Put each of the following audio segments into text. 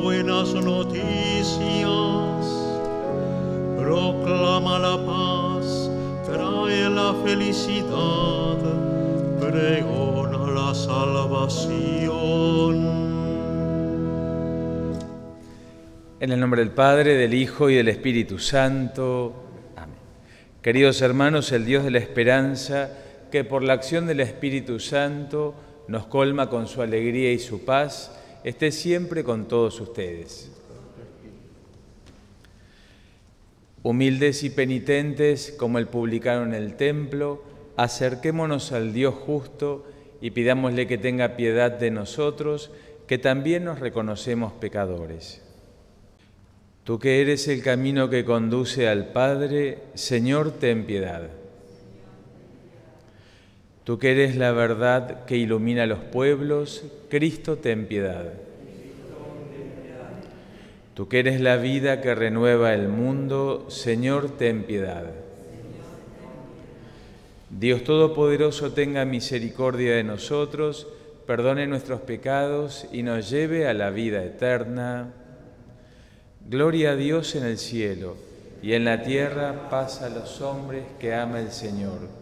buenas noticias. Proclama la paz, trae la felicidad, pregona la salvación. En el nombre del Padre, del Hijo y del Espíritu Santo. Amén. Queridos hermanos, el Dios de la esperanza, que por la acción del Espíritu Santo nos colma con su alegría y su paz, esté siempre con todos ustedes. Humildes y penitentes como el publicano en el templo, acerquémonos al Dios justo y pidámosle que tenga piedad de nosotros, que también nos reconocemos pecadores. Tú que eres el camino que conduce al Padre, Señor, ten piedad. Tú que eres la verdad que ilumina los pueblos, Cristo, ten piedad. Tú que eres la vida que renueva el mundo, Señor, ten piedad. Dios Todopoderoso tenga misericordia de nosotros, perdone nuestros pecados y nos lleve a la vida eterna. Gloria a Dios en el cielo y en la tierra paz a los hombres que ama el Señor.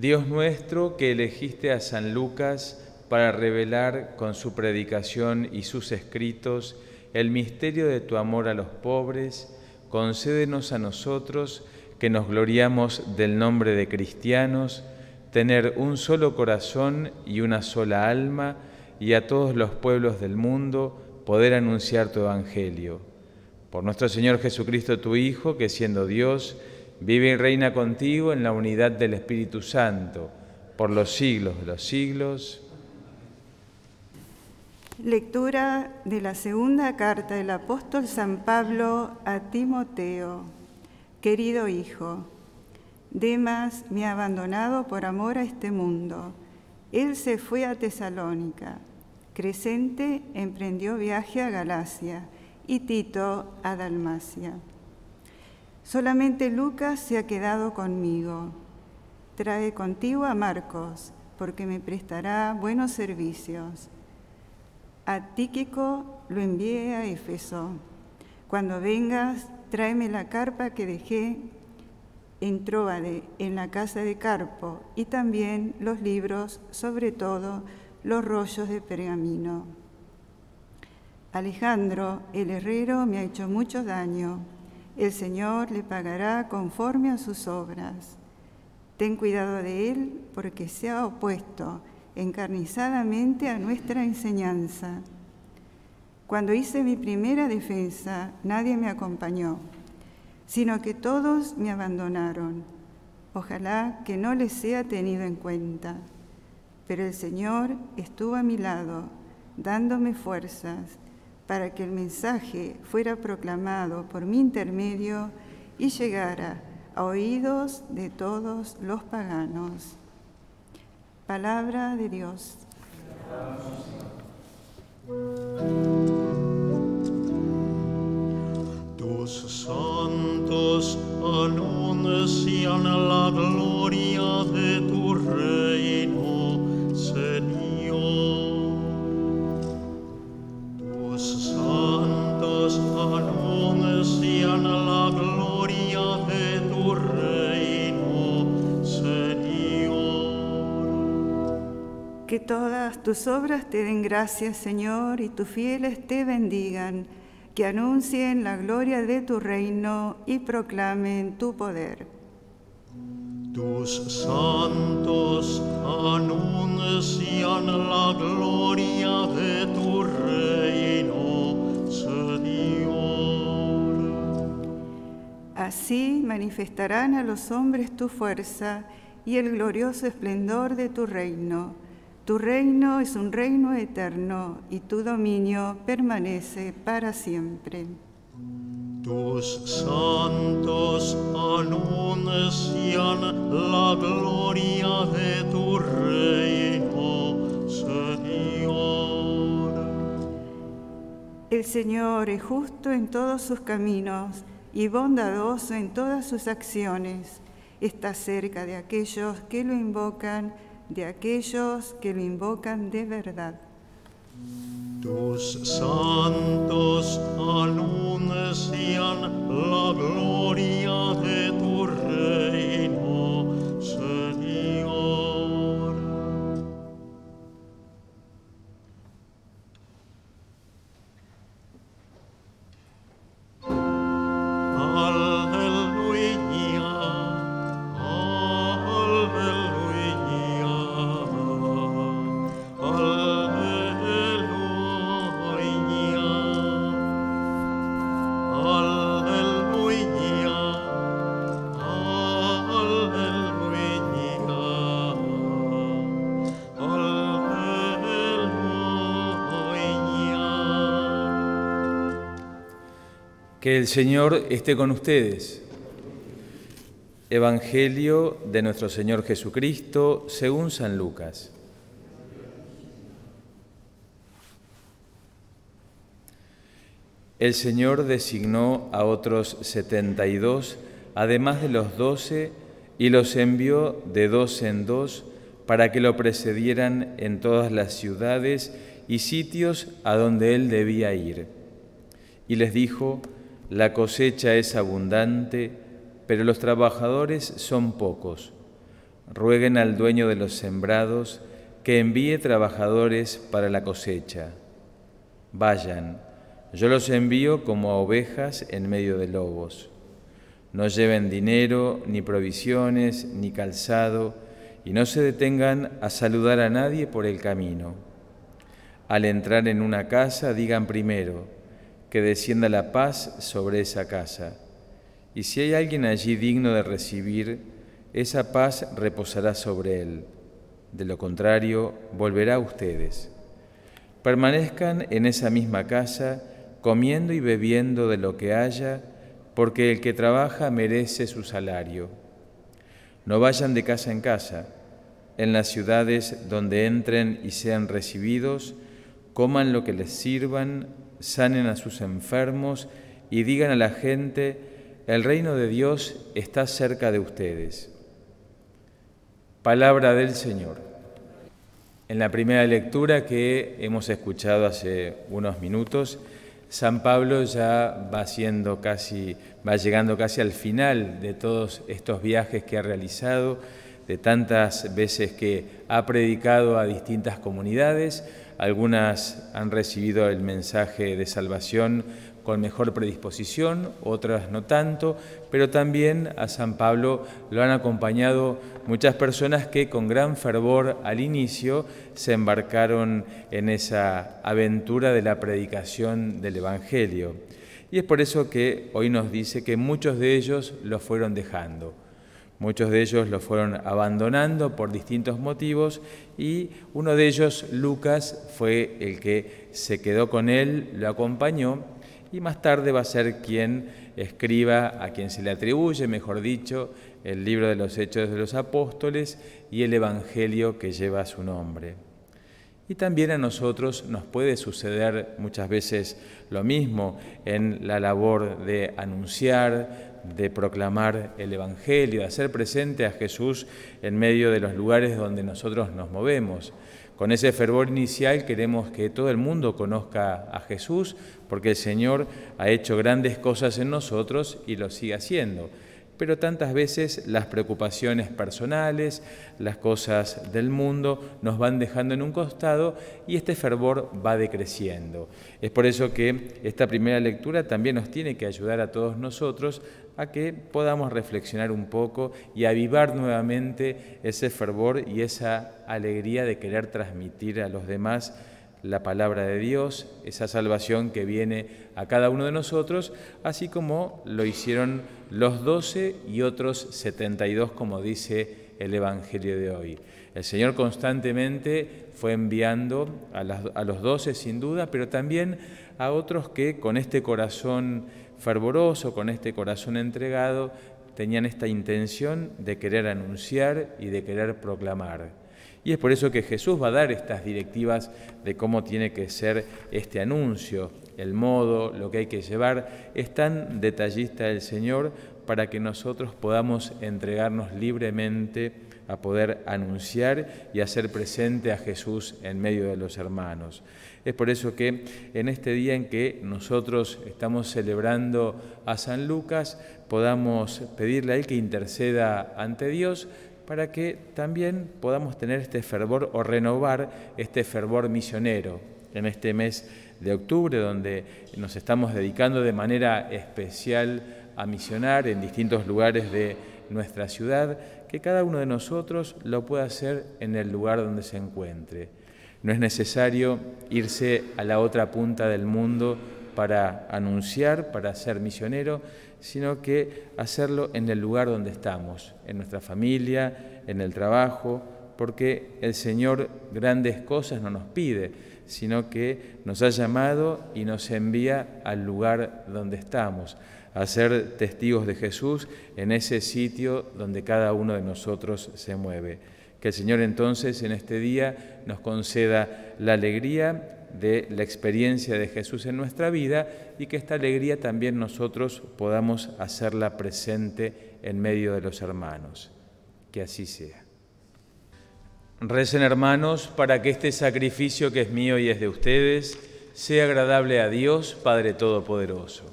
Dios nuestro que elegiste a San Lucas para revelar con su predicación y sus escritos el misterio de tu amor a los pobres, concédenos a nosotros que nos gloriamos del nombre de cristianos, tener un solo corazón y una sola alma, y a todos los pueblos del mundo poder anunciar tu evangelio. Por nuestro Señor Jesucristo, tu Hijo, que siendo Dios, vive y reina contigo en la unidad del Espíritu Santo, por los siglos de los siglos. Lectura de la segunda carta del apóstol San Pablo a Timoteo. Querido Hijo, Demas me ha abandonado por amor a este mundo. Él se fue a Tesalónica. Crescente emprendió viaje a Galacia y Tito a Dalmacia. Solamente Lucas se ha quedado conmigo. Trae contigo a Marcos, porque me prestará buenos servicios. A Tíquico lo envié a Éfeso. Cuando vengas, tráeme la carpa que dejé en Tróade, en la casa de Carpo, y también los libros, sobre todo los rollos de pergamino. Alejandro, el herrero, me ha hecho mucho daño. El Señor le pagará conforme a sus obras. Ten cuidado de él porque se ha opuesto encarnizadamente a nuestra enseñanza. Cuando hice mi primera defensa, nadie me acompañó, sino que todos me abandonaron. Ojalá que no les sea tenido en cuenta. Pero el Señor estuvo a mi lado, dándome fuerzas para que el mensaje fuera proclamado por mi intermedio y llegara a oídos de todos los paganos. Palabra de Dios. Tus santos anuncian la gloria de tu Que todas tus obras te den gracias, Señor, y tus fieles te bendigan, que anuncien la gloria de tu reino y proclamen tu poder. Tus santos anuncian la gloria de tu reino, Señor. Así manifestarán a los hombres tu fuerza y el glorioso esplendor de tu reino tu reino es un reino eterno y tu dominio permanece para siempre. Tus santos anuncian la gloria de tu reino, Señor. El Señor es justo en todos sus caminos y bondadoso en todas sus acciones. Está cerca de aquellos que lo invocan de aquellos que lo invocan de verdad. Tus santos anuncian Que el Señor esté con ustedes. Evangelio de nuestro Señor Jesucristo según San Lucas. El Señor designó a otros setenta y dos, además de los doce, y los envió de dos en dos para que lo precedieran en todas las ciudades y sitios a donde él debía ir. Y les dijo, la cosecha es abundante, pero los trabajadores son pocos. Rueguen al dueño de los sembrados que envíe trabajadores para la cosecha. Vayan, yo los envío como a ovejas en medio de lobos. No lleven dinero, ni provisiones, ni calzado, y no se detengan a saludar a nadie por el camino. Al entrar en una casa, digan primero, que descienda la paz sobre esa casa. Y si hay alguien allí digno de recibir, esa paz reposará sobre él. De lo contrario, volverá a ustedes. Permanezcan en esa misma casa, comiendo y bebiendo de lo que haya, porque el que trabaja merece su salario. No vayan de casa en casa. En las ciudades donde entren y sean recibidos, coman lo que les sirvan sanen a sus enfermos y digan a la gente, el reino de Dios está cerca de ustedes. Palabra del Señor. En la primera lectura que hemos escuchado hace unos minutos, San Pablo ya va siendo casi, va llegando casi al final de todos estos viajes que ha realizado, de tantas veces que ha predicado a distintas comunidades, algunas han recibido el mensaje de salvación con mejor predisposición, otras no tanto, pero también a San Pablo lo han acompañado muchas personas que con gran fervor al inicio se embarcaron en esa aventura de la predicación del Evangelio. Y es por eso que hoy nos dice que muchos de ellos lo fueron dejando. Muchos de ellos lo fueron abandonando por distintos motivos y uno de ellos, Lucas, fue el que se quedó con él, lo acompañó y más tarde va a ser quien escriba, a quien se le atribuye, mejor dicho, el libro de los Hechos de los Apóstoles y el Evangelio que lleva su nombre. Y también a nosotros nos puede suceder muchas veces lo mismo en la labor de anunciar, de proclamar el Evangelio, de hacer presente a Jesús en medio de los lugares donde nosotros nos movemos. Con ese fervor inicial queremos que todo el mundo conozca a Jesús, porque el Señor ha hecho grandes cosas en nosotros y lo sigue haciendo. Pero tantas veces las preocupaciones personales, las cosas del mundo nos van dejando en un costado y este fervor va decreciendo. Es por eso que esta primera lectura también nos tiene que ayudar a todos nosotros a que podamos reflexionar un poco y avivar nuevamente ese fervor y esa alegría de querer transmitir a los demás la palabra de Dios, esa salvación que viene a cada uno de nosotros, así como lo hicieron los doce y otros setenta y dos, como dice el Evangelio de hoy. El Señor constantemente fue enviando a, a los doce sin duda, pero también a otros que con este corazón fervoroso, con este corazón entregado, tenían esta intención de querer anunciar y de querer proclamar. Y es por eso que Jesús va a dar estas directivas de cómo tiene que ser este anuncio, el modo, lo que hay que llevar. Es tan detallista el Señor para que nosotros podamos entregarnos libremente a poder anunciar y hacer presente a Jesús en medio de los hermanos. Es por eso que en este día en que nosotros estamos celebrando a San Lucas, podamos pedirle a Él que interceda ante Dios para que también podamos tener este fervor o renovar este fervor misionero en este mes de octubre, donde nos estamos dedicando de manera especial a misionar en distintos lugares de nuestra ciudad, que cada uno de nosotros lo pueda hacer en el lugar donde se encuentre. No es necesario irse a la otra punta del mundo para anunciar, para ser misionero, sino que hacerlo en el lugar donde estamos, en nuestra familia, en el trabajo, porque el Señor grandes cosas no nos pide, sino que nos ha llamado y nos envía al lugar donde estamos, a ser testigos de Jesús en ese sitio donde cada uno de nosotros se mueve. Que el Señor entonces en este día nos conceda la alegría de la experiencia de Jesús en nuestra vida y que esta alegría también nosotros podamos hacerla presente en medio de los hermanos. Que así sea. Recen hermanos para que este sacrificio que es mío y es de ustedes sea agradable a Dios Padre Todopoderoso.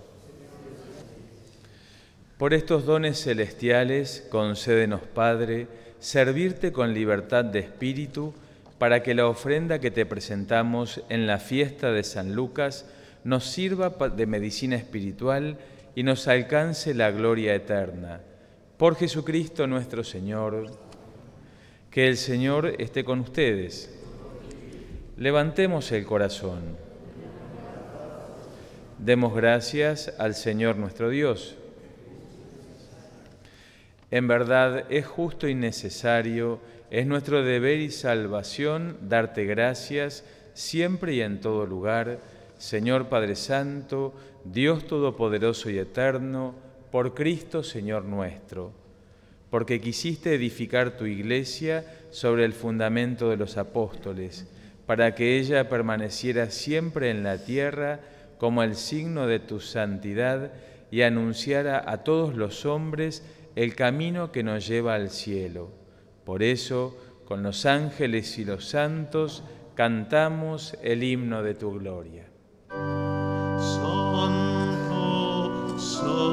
Por estos dones celestiales, concédenos, Padre, servirte con libertad de espíritu, para que la ofrenda que te presentamos en la fiesta de San Lucas nos sirva de medicina espiritual y nos alcance la gloria eterna. Por Jesucristo nuestro Señor, que el Señor esté con ustedes. Levantemos el corazón. Demos gracias al Señor nuestro Dios. En verdad es justo y necesario es nuestro deber y salvación darte gracias siempre y en todo lugar, Señor Padre Santo, Dios Todopoderoso y Eterno, por Cristo Señor nuestro, porque quisiste edificar tu iglesia sobre el fundamento de los apóstoles, para que ella permaneciera siempre en la tierra como el signo de tu santidad y anunciara a todos los hombres el camino que nos lleva al cielo. Por eso, con los ángeles y los santos, cantamos el himno de tu gloria. Santo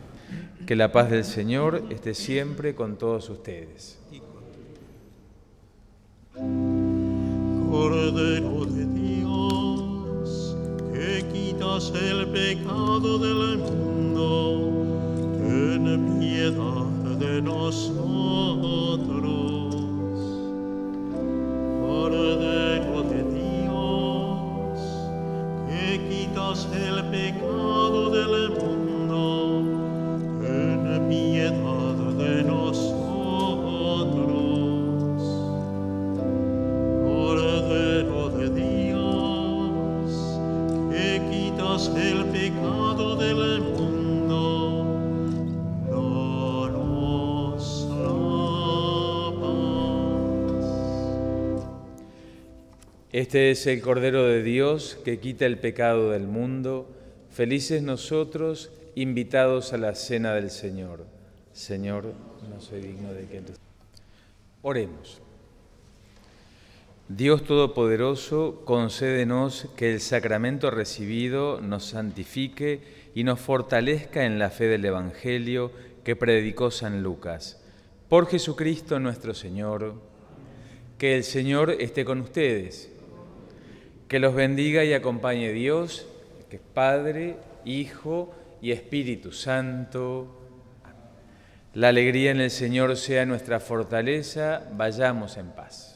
que la paz del Señor esté siempre con todos ustedes. Cordero de Dios, que quitas el pecado del mundo, ten piedad de nosotros. Este es el Cordero de Dios que quita el pecado del mundo. Felices nosotros, invitados a la cena del Señor. Señor, no soy digno de que... Oremos. Dios Todopoderoso, concédenos que el sacramento recibido nos santifique y nos fortalezca en la fe del Evangelio que predicó San Lucas. Por Jesucristo nuestro Señor, que el Señor esté con ustedes Que los bendiga y acompañe Dios, que es Padre, Hijo y Espíritu Santo. La alegría en el Señor sea nuestra fortaleza. Vayamos en paz.